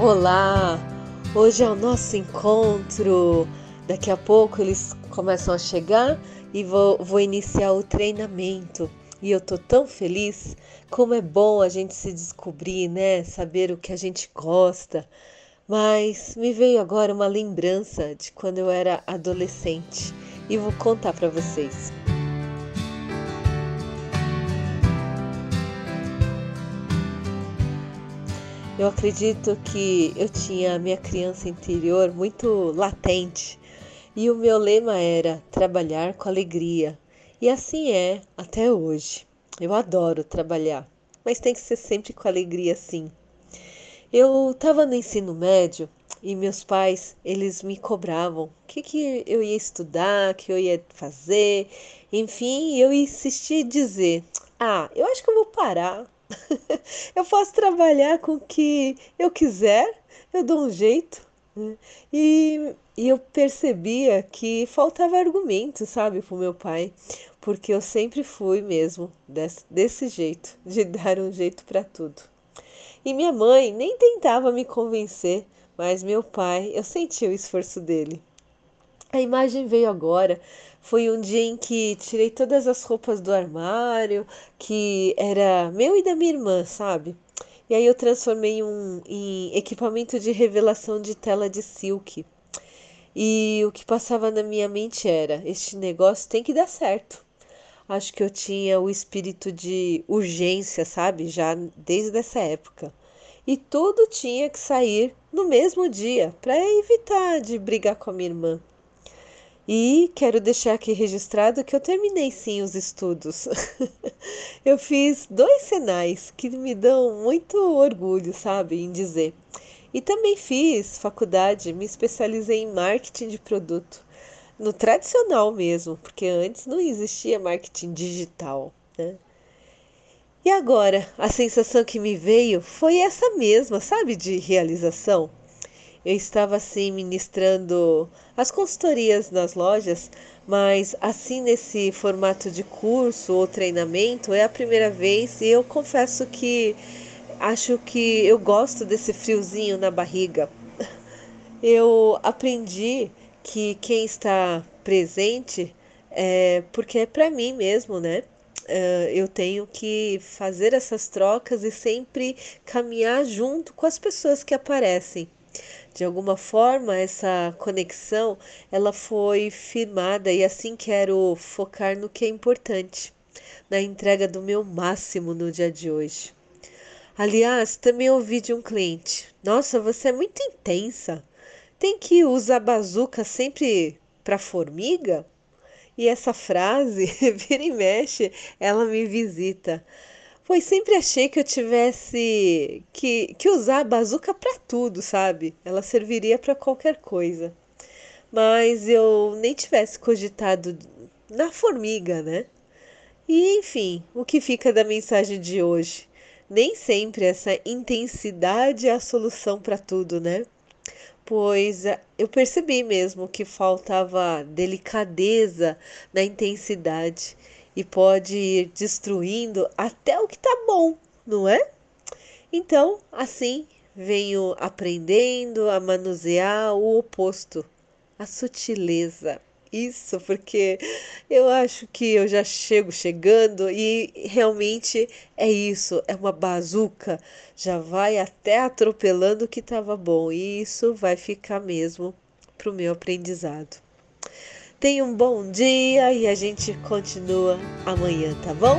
Olá! Hoje é o nosso encontro. Daqui a pouco eles começam a chegar e vou, vou iniciar o treinamento. E eu tô tão feliz. Como é bom a gente se descobrir, né? Saber o que a gente gosta. Mas me veio agora uma lembrança de quando eu era adolescente e vou contar para vocês. Eu acredito que eu tinha a minha criança interior muito latente e o meu lema era trabalhar com alegria. E assim é até hoje. Eu adoro trabalhar, mas tem que ser sempre com alegria sim. Eu estava no ensino médio e meus pais, eles me cobravam o que, que eu ia estudar, que eu ia fazer. Enfim, eu insisti em dizer: "Ah, eu acho que eu vou parar eu posso trabalhar com o que eu quiser, eu dou um jeito. Né? E, e eu percebia que faltava argumento, sabe, para o meu pai, porque eu sempre fui mesmo desse, desse jeito, de dar um jeito para tudo. E minha mãe nem tentava me convencer, mas meu pai, eu senti o esforço dele. A imagem veio agora. Foi um dia em que tirei todas as roupas do armário, que era meu e da minha irmã, sabe? E aí eu transformei um em equipamento de revelação de tela de silk. E o que passava na minha mente era: este negócio tem que dar certo. Acho que eu tinha o espírito de urgência, sabe? Já desde essa época. E tudo tinha que sair no mesmo dia, para evitar de brigar com a minha irmã. E quero deixar aqui registrado que eu terminei sim os estudos. eu fiz dois sinais que me dão muito orgulho, sabe, em dizer. E também fiz faculdade, me especializei em marketing de produto, no tradicional mesmo, porque antes não existia marketing digital, né? E agora, a sensação que me veio foi essa mesma, sabe, de realização eu estava assim ministrando as consultorias nas lojas, mas assim nesse formato de curso ou treinamento é a primeira vez e eu confesso que acho que eu gosto desse friozinho na barriga. Eu aprendi que quem está presente é porque é para mim mesmo, né? Uh, eu tenho que fazer essas trocas e sempre caminhar junto com as pessoas que aparecem. De alguma forma, essa conexão ela foi firmada e assim quero focar no que é importante, na entrega do meu máximo no dia de hoje. Aliás, também ouvi de um cliente: Nossa, você é muito intensa. Tem que usar bazuca sempre para formiga? E essa frase, vira e mexe, ela me visita pois sempre achei que eu tivesse que, que usar a bazuca para tudo, sabe? Ela serviria para qualquer coisa. Mas eu nem tivesse cogitado na formiga, né? E enfim, o que fica da mensagem de hoje? Nem sempre essa intensidade é a solução para tudo, né? Pois eh, eu percebi mesmo que faltava delicadeza na intensidade e pode ir destruindo até o que está bom, não é? Então, assim, venho aprendendo a manusear o oposto, a sutileza. Isso, porque eu acho que eu já chego chegando e realmente é isso, é uma bazuca, já vai até atropelando o que estava bom, e isso vai ficar mesmo para o meu aprendizado. Tenha um bom dia e a gente continua amanhã, tá bom?